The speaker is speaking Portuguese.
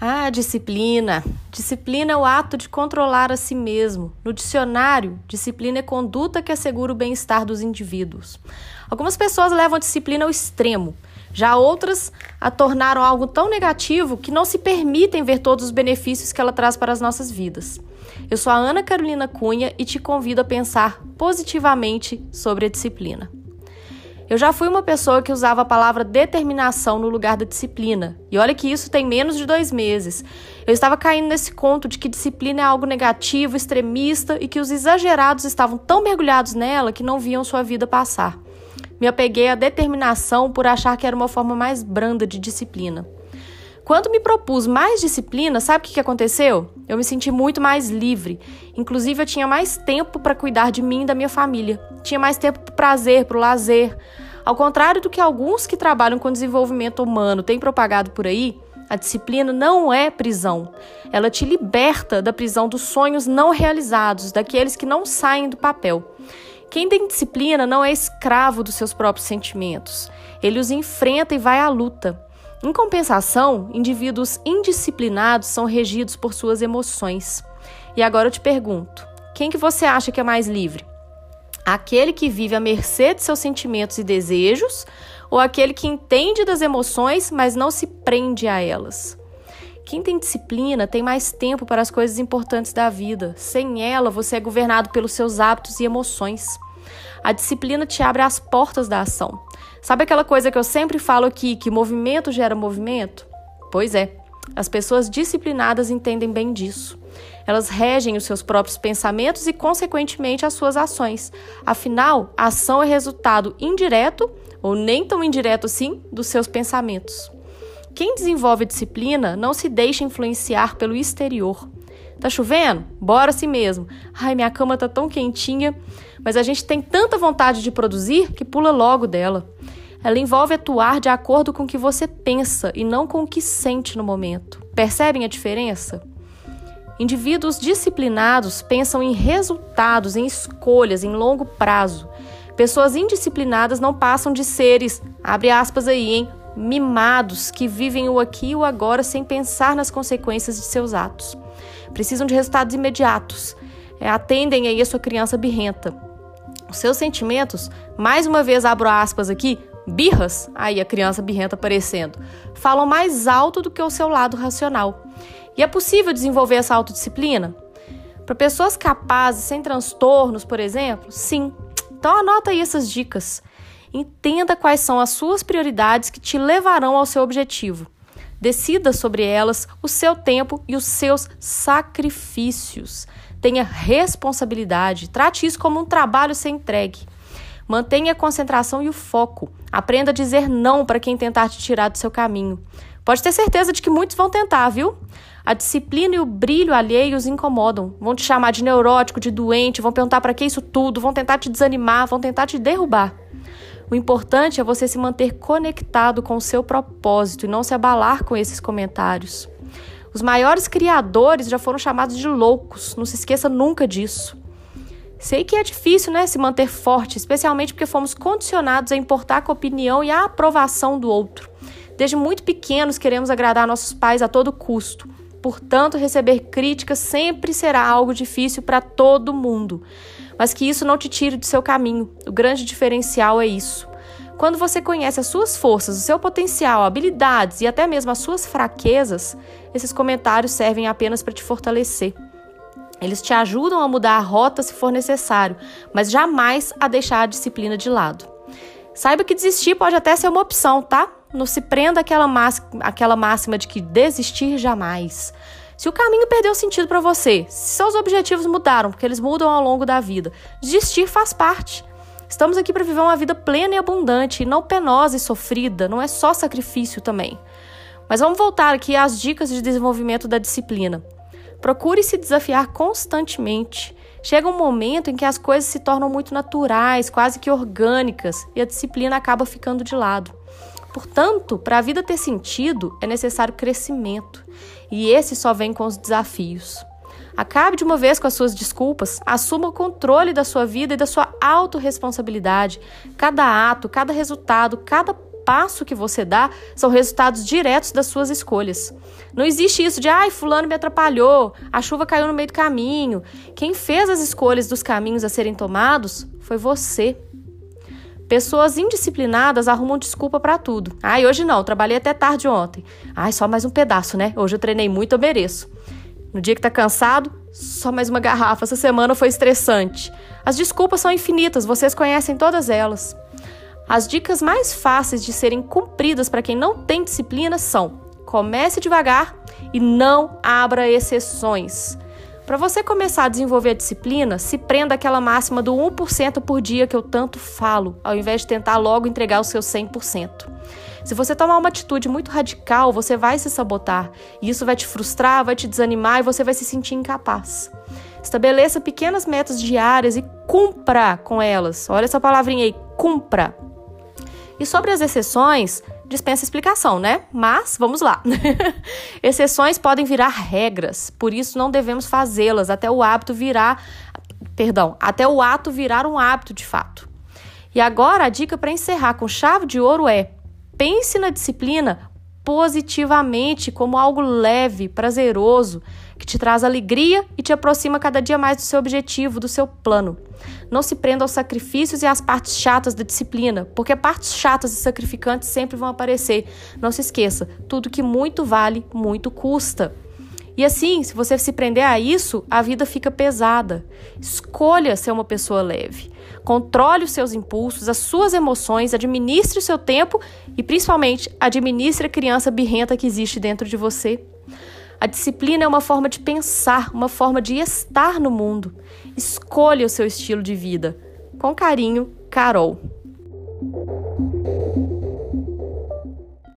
Ah, disciplina. Disciplina é o ato de controlar a si mesmo. No dicionário, disciplina é conduta que assegura o bem-estar dos indivíduos. Algumas pessoas levam a disciplina ao extremo, já outras a tornaram algo tão negativo que não se permitem ver todos os benefícios que ela traz para as nossas vidas. Eu sou a Ana Carolina Cunha e te convido a pensar positivamente sobre a disciplina. Eu já fui uma pessoa que usava a palavra determinação no lugar da disciplina. E olha que isso tem menos de dois meses. Eu estava caindo nesse conto de que disciplina é algo negativo, extremista e que os exagerados estavam tão mergulhados nela que não viam sua vida passar. Me apeguei à determinação por achar que era uma forma mais branda de disciplina. Quando me propus mais disciplina, sabe o que aconteceu? Eu me senti muito mais livre. Inclusive, eu tinha mais tempo para cuidar de mim e da minha família. Tinha mais tempo para o prazer, para o lazer. Ao contrário do que alguns que trabalham com desenvolvimento humano têm propagado por aí, a disciplina não é prisão. Ela te liberta da prisão dos sonhos não realizados, daqueles que não saem do papel. Quem tem disciplina não é escravo dos seus próprios sentimentos. Ele os enfrenta e vai à luta. Em compensação, indivíduos indisciplinados são regidos por suas emoções. E agora eu te pergunto: quem que você acha que é mais livre? Aquele que vive à mercê de seus sentimentos e desejos ou aquele que entende das emoções, mas não se prende a elas? Quem tem disciplina tem mais tempo para as coisas importantes da vida. Sem ela, você é governado pelos seus hábitos e emoções. A disciplina te abre as portas da ação. Sabe aquela coisa que eu sempre falo aqui, que movimento gera movimento? Pois é, as pessoas disciplinadas entendem bem disso. Elas regem os seus próprios pensamentos e, consequentemente, as suas ações. Afinal, a ação é resultado indireto, ou nem tão indireto assim, dos seus pensamentos. Quem desenvolve disciplina não se deixa influenciar pelo exterior. Tá chovendo? Bora assim mesmo. Ai, minha cama tá tão quentinha. Mas a gente tem tanta vontade de produzir que pula logo dela. Ela envolve atuar de acordo com o que você pensa e não com o que sente no momento. Percebem a diferença? Indivíduos disciplinados pensam em resultados, em escolhas, em longo prazo. Pessoas indisciplinadas não passam de seres, abre aspas aí, hein, mimados que vivem o aqui e o agora sem pensar nas consequências de seus atos precisam de resultados imediatos. É, atendem aí a sua criança birrenta. Os seus sentimentos, mais uma vez abro aspas aqui, birras, aí a criança birrenta aparecendo, falam mais alto do que o seu lado racional. E é possível desenvolver essa autodisciplina? Para pessoas capazes, sem transtornos, por exemplo? Sim. Então anota aí essas dicas. Entenda quais são as suas prioridades que te levarão ao seu objetivo. Decida sobre elas o seu tempo e os seus sacrifícios. Tenha responsabilidade, trate isso como um trabalho a ser entregue. Mantenha a concentração e o foco. Aprenda a dizer não para quem tentar te tirar do seu caminho. Pode ter certeza de que muitos vão tentar, viu? A disciplina e o brilho alheio os incomodam. Vão te chamar de neurótico, de doente, vão perguntar para que isso tudo, vão tentar te desanimar, vão tentar te derrubar. O importante é você se manter conectado com o seu propósito e não se abalar com esses comentários. Os maiores criadores já foram chamados de loucos, não se esqueça nunca disso. Sei que é difícil, né, se manter forte, especialmente porque fomos condicionados a importar com a opinião e a aprovação do outro. Desde muito pequenos queremos agradar nossos pais a todo custo. Portanto, receber críticas sempre será algo difícil para todo mundo mas que isso não te tire do seu caminho. O grande diferencial é isso. Quando você conhece as suas forças, o seu potencial, habilidades e até mesmo as suas fraquezas, esses comentários servem apenas para te fortalecer. Eles te ajudam a mudar a rota se for necessário, mas jamais a deixar a disciplina de lado. Saiba que desistir pode até ser uma opção, tá? Não se prenda àquela, àquela máxima de que desistir jamais. Se o caminho perdeu sentido para você, se seus objetivos mudaram, porque eles mudam ao longo da vida, desistir faz parte. Estamos aqui para viver uma vida plena e abundante, e não penosa e sofrida, não é só sacrifício também. Mas vamos voltar aqui às dicas de desenvolvimento da disciplina. Procure se desafiar constantemente. Chega um momento em que as coisas se tornam muito naturais, quase que orgânicas, e a disciplina acaba ficando de lado. Portanto, para a vida ter sentido, é necessário crescimento e esse só vem com os desafios. Acabe de uma vez com as suas desculpas, assuma o controle da sua vida e da sua autorresponsabilidade. Cada ato, cada resultado, cada passo que você dá são resultados diretos das suas escolhas. Não existe isso de, ai, fulano me atrapalhou, a chuva caiu no meio do caminho. Quem fez as escolhas dos caminhos a serem tomados foi você. Pessoas indisciplinadas arrumam desculpa para tudo. Ai, hoje não, trabalhei até tarde ontem. Ai, só mais um pedaço, né? Hoje eu treinei muito, eu mereço. No dia que tá cansado, só mais uma garrafa. Essa semana foi estressante. As desculpas são infinitas, vocês conhecem todas elas. As dicas mais fáceis de serem cumpridas para quem não tem disciplina são: comece devagar e não abra exceções. Para você começar a desenvolver a disciplina, se prenda àquela máxima do 1% por dia que eu tanto falo, ao invés de tentar logo entregar o seu 100%. Se você tomar uma atitude muito radical, você vai se sabotar, e isso vai te frustrar, vai te desanimar e você vai se sentir incapaz. Estabeleça pequenas metas diárias e cumpra com elas. Olha essa palavrinha aí, cumpra. E sobre as exceções, dispensa explicação, né? Mas vamos lá. Exceções podem virar regras, por isso não devemos fazê-las até o hábito virar, perdão, até o ato virar um hábito de fato. E agora a dica para encerrar com chave de ouro é: pense na disciplina positivamente como algo leve, prazeroso, que te traz alegria e te aproxima cada dia mais do seu objetivo, do seu plano. Não se prenda aos sacrifícios e às partes chatas da disciplina, porque partes chatas e sacrificantes sempre vão aparecer. Não se esqueça, tudo que muito vale, muito custa. E assim, se você se prender a isso, a vida fica pesada. Escolha ser uma pessoa leve. Controle os seus impulsos, as suas emoções, administre o seu tempo e, principalmente, administre a criança birrenta que existe dentro de você. A disciplina é uma forma de pensar, uma forma de estar no mundo. Escolha o seu estilo de vida. Com carinho, Carol.